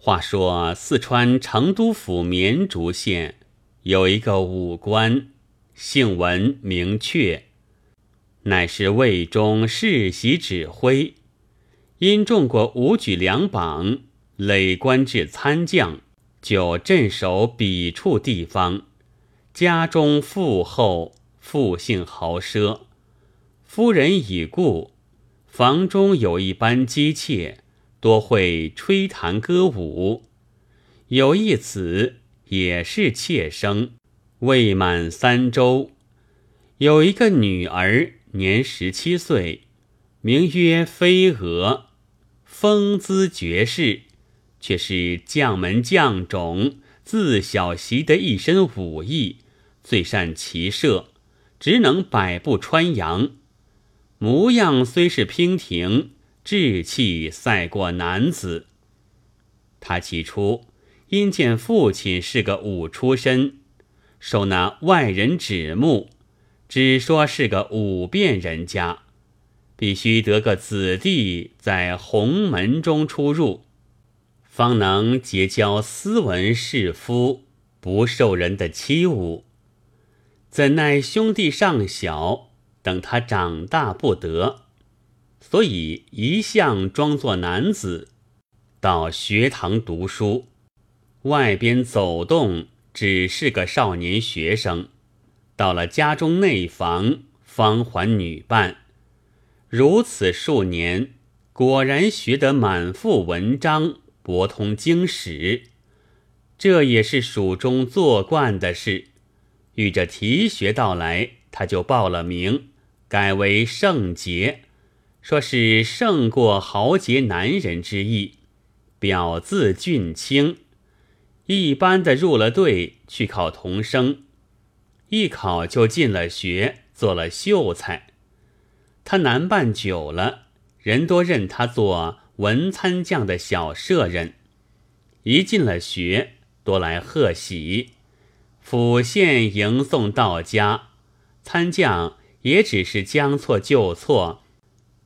话说四川成都府绵竹县有一个武官，姓文名阙，乃是魏中世袭指挥，因中过武举两榜，累官至参将，就镇守彼处地方。家中富厚，富姓豪奢，夫人已故，房中有一班姬妾。多会吹弹歌舞，有一子也是妾生，未满三周；有一个女儿，年十七岁，名曰飞蛾，风姿绝世，却是将门将种，自小习得一身武艺，最善骑射，只能百步穿杨，模样虽是娉婷。志气赛过男子。他起初因见父亲是个武出身，受那外人指目，只说是个武变人家，必须得个子弟在鸿门中出入，方能结交斯文士夫，不受人的欺侮。怎奈兄弟尚小，等他长大不得。所以一向装作男子，到学堂读书，外边走动只是个少年学生。到了家中内房，方还女伴。如此数年，果然学得满腹文章，博通经史。这也是蜀中做惯的事。遇着提学到来，他就报了名，改为圣杰。说是胜过豪杰男人之意，表字俊清，一般的入了队去考童生，一考就进了学，做了秀才。他男伴久了，人多认他做文参将的小舍人，一进了学，多来贺喜，府县迎送到家，参将也只是将错就错。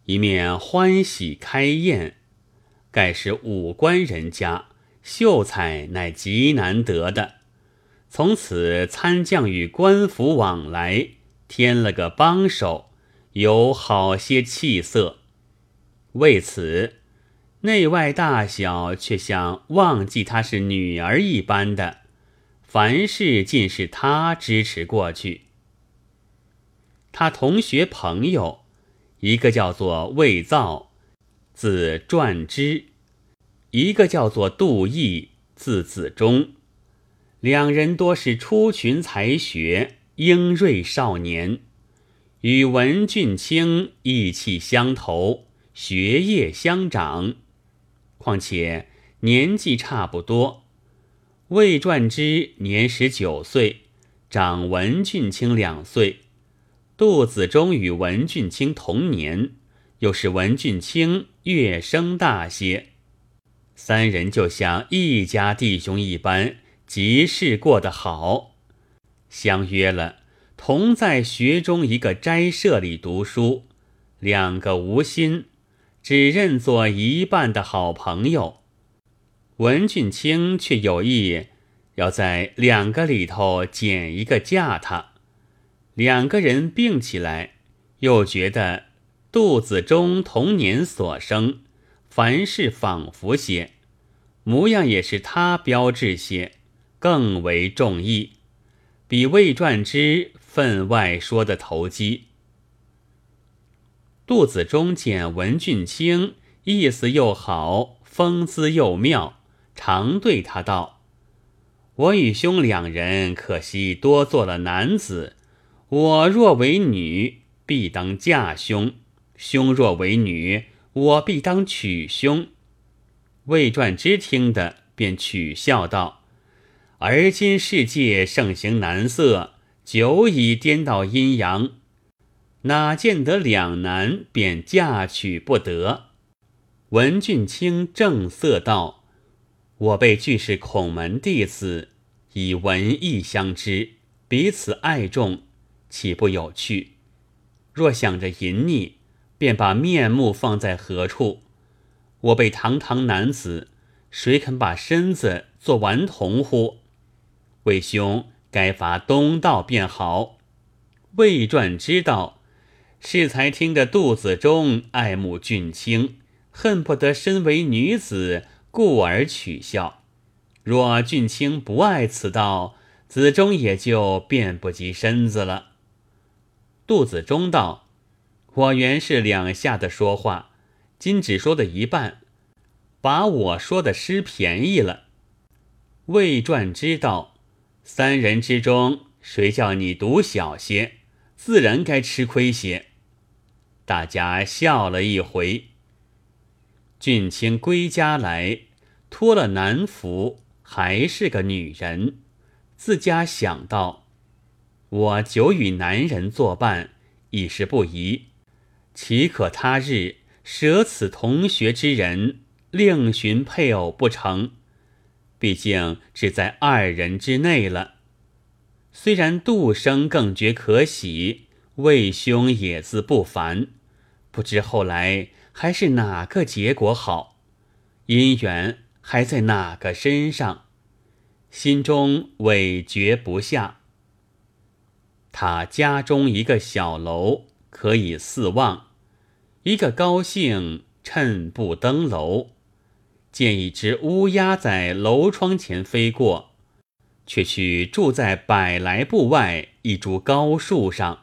一面欢喜开宴，盖是武官人家秀才，乃极难得的。从此参将与官府往来，添了个帮手，有好些气色。为此，内外大小却像忘记她是女儿一般的，凡事尽是她支持过去。他同学朋友。一个叫做魏造，字传之；一个叫做杜毅，字子忠。两人多是出群才学，英锐少年，与文俊卿意气相投，学业相长。况且年纪差不多，魏传之年十九岁，长文俊卿两岁。杜子忠与文俊卿同年，又是文俊卿月生大些，三人就像一家弟兄一般，即是过得好。相约了，同在学中一个斋舍里读书，两个无心，只认作一半的好朋友。文俊卿却有意要在两个里头拣一个嫁他。两个人并起来，又觉得肚子中童年所生，凡事仿佛些，模样也是他标志些，更为中意，比魏传之分外说的投机。肚子中见文俊卿意思又好，风姿又妙，常对他道：“我与兄两人可惜多做了男子。”我若为女，必当嫁兄；兄若为女，我必当娶兄。魏传之听得，便取笑道：“而今世界盛行男色，久已颠倒阴阳，哪见得两男便嫁娶不得？”文俊卿正色道：“我辈俱是孔门弟子，以文艺相知，彼此爱重。”岂不有趣？若想着淫逆，便把面目放在何处？我辈堂堂男子，谁肯把身子做顽童乎？魏兄该伐东道便好。魏传知道，适才听得肚子中爱慕俊卿，恨不得身为女子，故而取笑。若俊卿不爱此道，子中也就变不及身子了。杜子中道：“我原是两下的说话，今只说的一半，把我说的失便宜了。”魏传知道，三人之中谁叫你独小些？自然该吃亏些，大家笑了一回。俊卿归家来，脱了男服，还是个女人。自家想到，我久与男人作伴，已是不宜，岂可他日舍此同学之人，另寻配偶不成？毕竟只在二人之内了。虽然杜生更觉可喜，魏兄也自不凡，不知后来还是哪个结果好，姻缘还在哪个身上，心中委决不下。他家中一个小楼可以四望，一个高兴趁不登楼，见一只乌鸦在楼窗前飞过。却去住在百来步外一株高树上，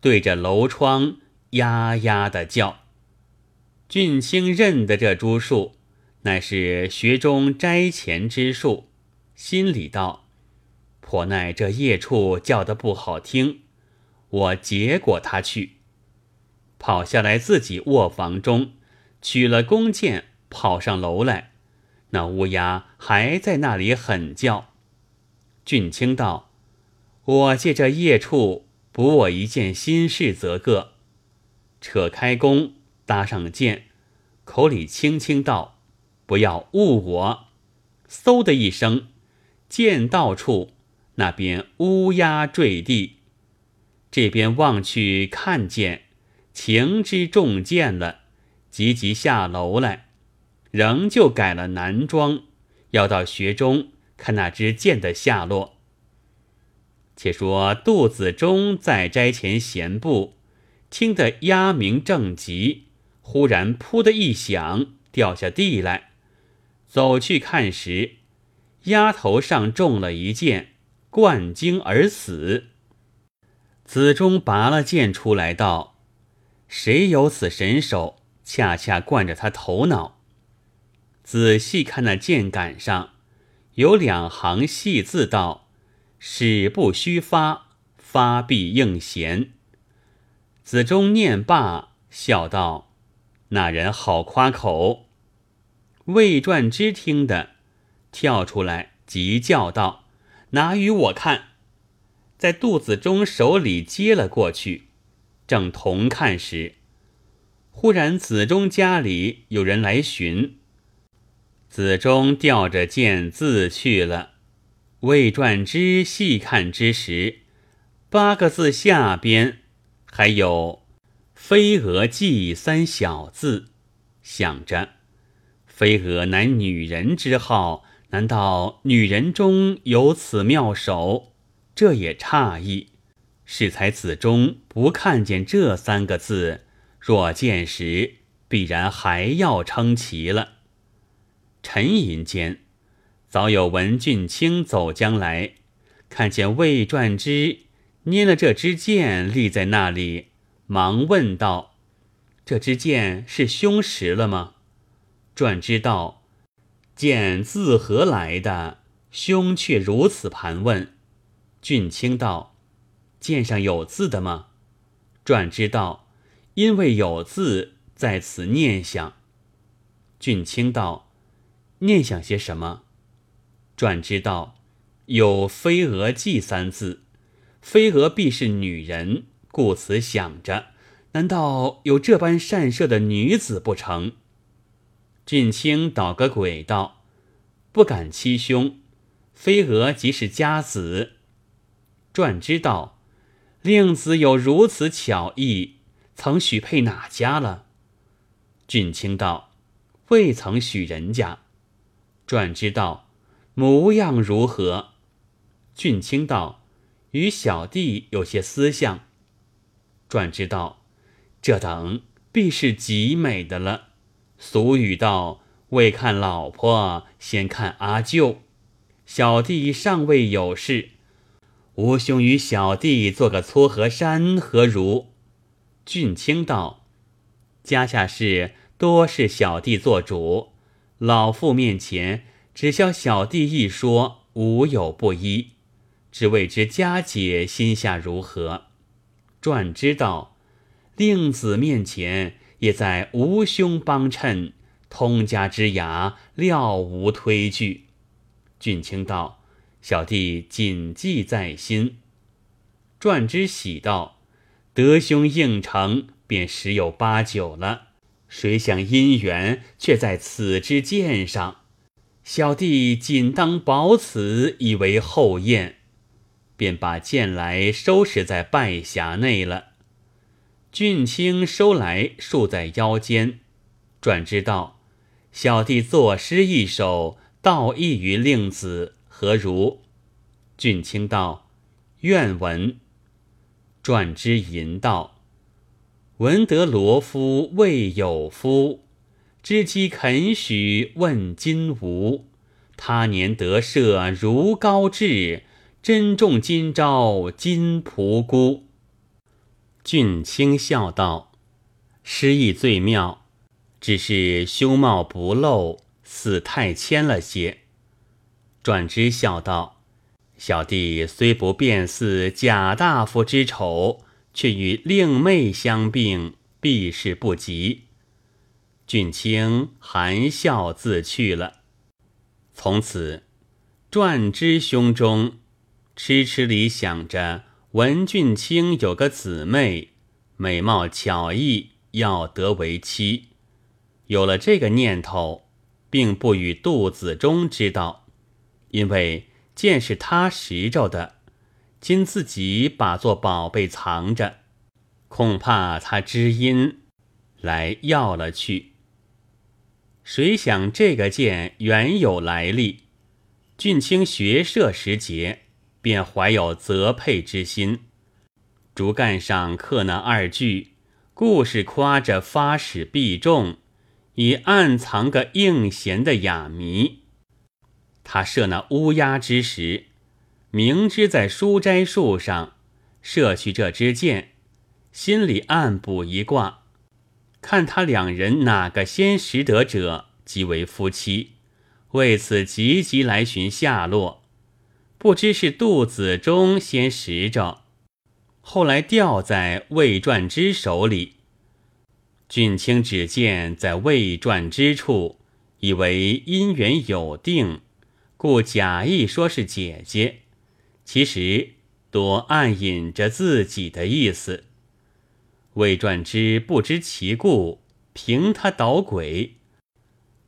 对着楼窗呀呀的叫。俊卿认得这株树，乃是学中斋前之树，心里道：“颇奈这夜处叫得不好听，我结果他去。”跑下来自己卧房中，取了弓箭，跑上楼来，那乌鸦还在那里狠叫。俊卿道：“我借这夜处补我一件心事，则个。”扯开弓，搭上箭，口里轻轻道：“不要误我。”嗖的一声，箭到处，那边乌鸦坠地。这边望去，看见情之中箭了，急急下楼来，仍旧改了男装，要到学中。看那支箭的下落。且说杜子中在斋前闲步，听得鸦鸣正急，忽然扑的一响，掉下地来。走去看时，鸭头上中了一箭，贯颈而死。子中拔了剑出来，道：“谁有此神手？恰恰贯着他头脑。”仔细看那箭杆上。有两行细字道：“使不虚发，发必应弦。”子中念罢，笑道：“那人好夸口。”魏传之听的，跳出来急叫道：“拿与我看！”在杜子中手里接了过去，正同看时，忽然子中家里有人来寻。子中吊着剑自去了。魏传之细看之时，八个字下边还有“飞蛾记”三小字，想着飞蛾乃女人之号，难道女人中有此妙手？这也诧异。适才子中不看见这三个字，若见时，必然还要称奇了。沉吟间，早有文俊卿走将来，看见魏传之捏了这支剑立在那里，忙问道：“这支剑是凶石了吗？”传之道：“剑自何来的？兄却如此盘问。”俊卿道：“剑上有字的吗？”传之道：“因为有字，在此念想。”俊卿道。念想些什么？转知道有“飞蛾记”三字，飞蛾必是女人，故此想着，难道有这般善射的女子不成？俊卿捣个鬼道，不敢欺兄，飞蛾即是家子。传知道令子有如此巧艺，曾许配哪家了？俊卿道未曾许人家。传之道：“模样如何？”俊卿道：“与小弟有些私相。”传之道：“这等必是极美的了。俗语道：‘未看老婆，先看阿舅。’小弟尚未有事，吾兄与小弟做个撮合山，何如？”俊卿道：“家下事多是小弟做主，老妇面前只消小弟一说，无有不依。”只未知家姐心下如何？传知道，令子面前也在无兄帮衬，通家之雅料无推拒。俊卿道：“小弟谨记在心。”传之喜道：“得兄应承，便十有八九了。谁想姻缘却在此之剑上，小弟仅当保此，以为后验。”便把剑来收拾在拜匣内了。俊卿收来束在腰间，转知道：“小弟作诗一首，道义于令子，何如？”俊卿道：“愿闻。”转之吟道：“闻得罗夫未有夫，知机肯许问今无。他年得舍如高志。”珍重今朝金仆姑。俊卿笑道：“诗意最妙，只是胸貌不露，似太谦了些。”转之笑道：“小弟虽不辨似贾大夫之丑，却与令妹相并，必是不及。”俊卿含笑自去了。从此，转之胸中。痴痴里想着，文俊卿有个姊妹，美貌巧艺，要得为妻。有了这个念头，并不与杜子忠知道，因为剑是他拾着的，今自己把做宝贝藏着，恐怕他知音来要了去。谁想这个剑原有来历，俊卿学射时节。便怀有责佩之心，竹竿上刻那二句，故是夸着发矢必中，以暗藏个应弦的哑谜。他射那乌鸦之时，明知在书斋树上射去这支箭，心里暗卜一卦，看他两人哪个先识得者，即为夫妻。为此急急来寻下落。不知是杜子中先拾着，后来掉在魏传之手里。俊卿只见在魏传之处，以为姻缘有定，故假意说是姐姐，其实多暗隐着自己的意思。魏传之不知其故，凭他捣鬼，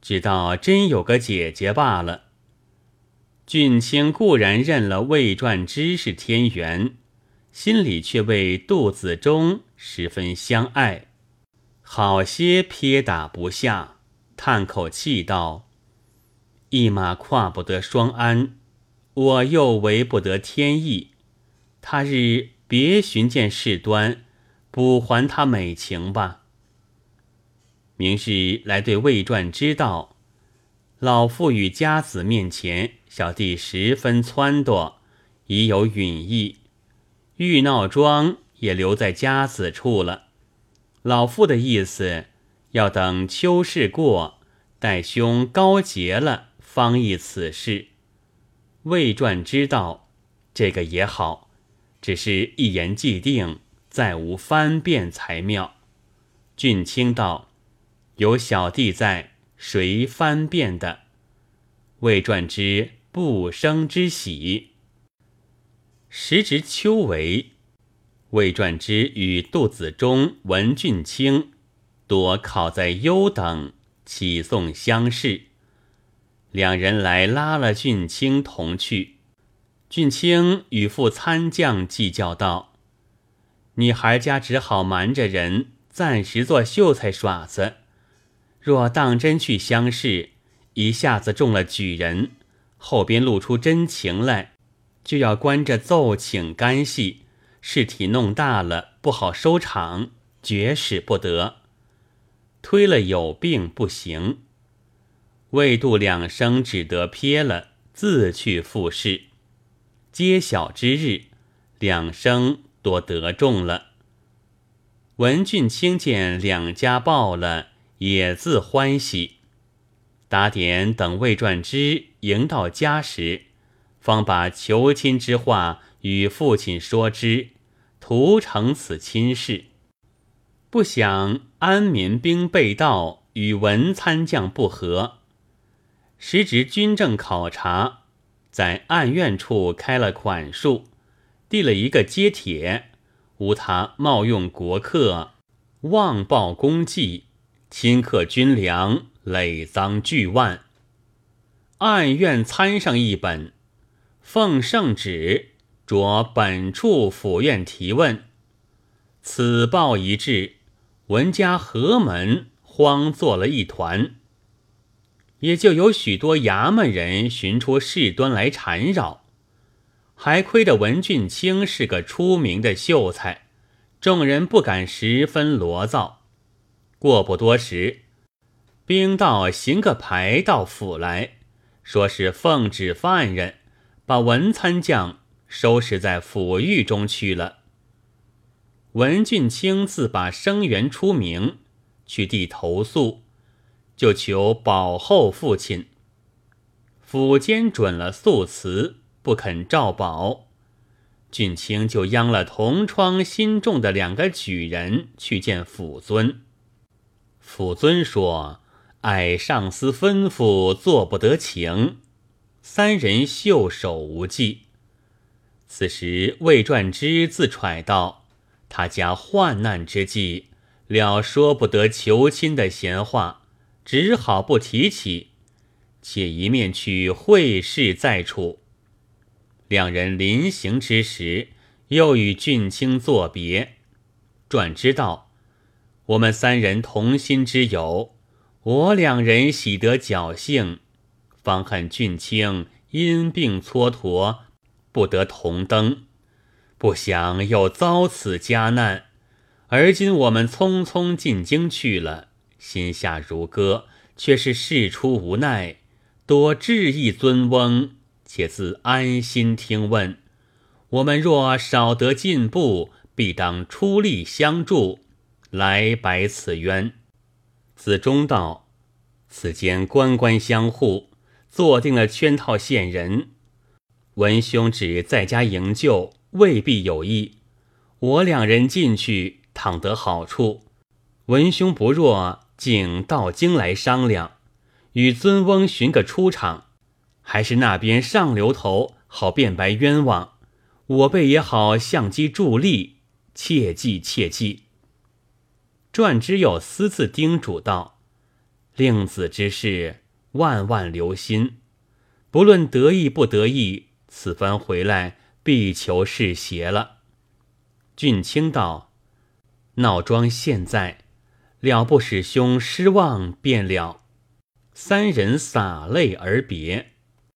知道真有个姐姐罢了。俊卿固然认了魏传之是天缘，心里却为杜子中十分相爱，好些撇打不下，叹口气道：“一马跨不得双鞍，我又为不得天意。他日别寻见事端，补还他美情吧。”明日来对魏传之道，老妇与家子面前。小弟十分撺掇，已有允意，玉闹庄也留在家子处了。老父的意思，要等秋事过，待兄高洁了，方议此事。魏传知道这个也好，只是一言既定，再无翻变才妙。俊卿道：“有小弟在，谁翻变的？”魏传之。不生之喜。时值秋为，魏传之与杜子中、文俊卿多考在优等，起送相视。两人来拉了俊卿同去。俊卿与副参将计较道：“女孩家只好瞒着人，暂时做秀才耍子。若当真去相试，一下子中了举人，后边露出真情来，就要关着奏请干系，事体弄大了不好收场，绝使不得。推了有病不行，未度两声只得撇了，自去复试。揭晓之日，两声多得中了。文俊卿见两家报了，也自欢喜。打点等魏传之迎到家时，方把求亲之话与父亲说之，图成此亲事。不想安民兵被盗，与文参将不和。时值军政考察，在案院处开了款数，递了一个揭帖，无他冒用国客，妄报功绩，侵克军粮。累赃巨万，按院参上一本，奉圣旨，着本处府院提问。此报一至，文家何门慌作了一团，也就有许多衙门人寻出事端来缠绕，还亏得文俊卿是个出名的秀才，众人不敢十分罗造。过不多时。兵道行个牌到府来说是奉旨犯人，把文参将收拾在府狱中去了。文俊卿自把生源出名，去递投诉，就求保候父亲。府监准了诉辞，不肯照保。俊卿就央了同窗心重的两个举人去见府尊。府尊说。碍上司吩咐，做不得情。三人袖手无忌。此时魏传之自揣道：“他家患难之际，了说不得求亲的闲话，只好不提起。且一面去会试再处。”两人临行之时，又与俊卿作别。传之道：“我们三人同心之友。”我两人喜得侥幸，方恨俊卿因病蹉跎，不得同登。不想又遭此家难，而今我们匆匆进京去了，心下如歌，却是事出无奈。多致意尊翁，且自安心听问。我们若少得进步，必当出力相助，来白此冤。子中道：“此间官官相护，坐定了圈套线人。文兄只在家营救，未必有益。我两人进去，倘得好处，文兄不若竟到京来商量，与尊翁寻个出场，还是那边上流头好辩白冤枉，我辈也好相机助力。切记切记。”传之有私自叮嘱道：“令子之事，万万留心。不论得意不得意，此番回来必求是邪了。”俊卿道：“闹庄现在，了不使兄失望便了。”三人洒泪而别。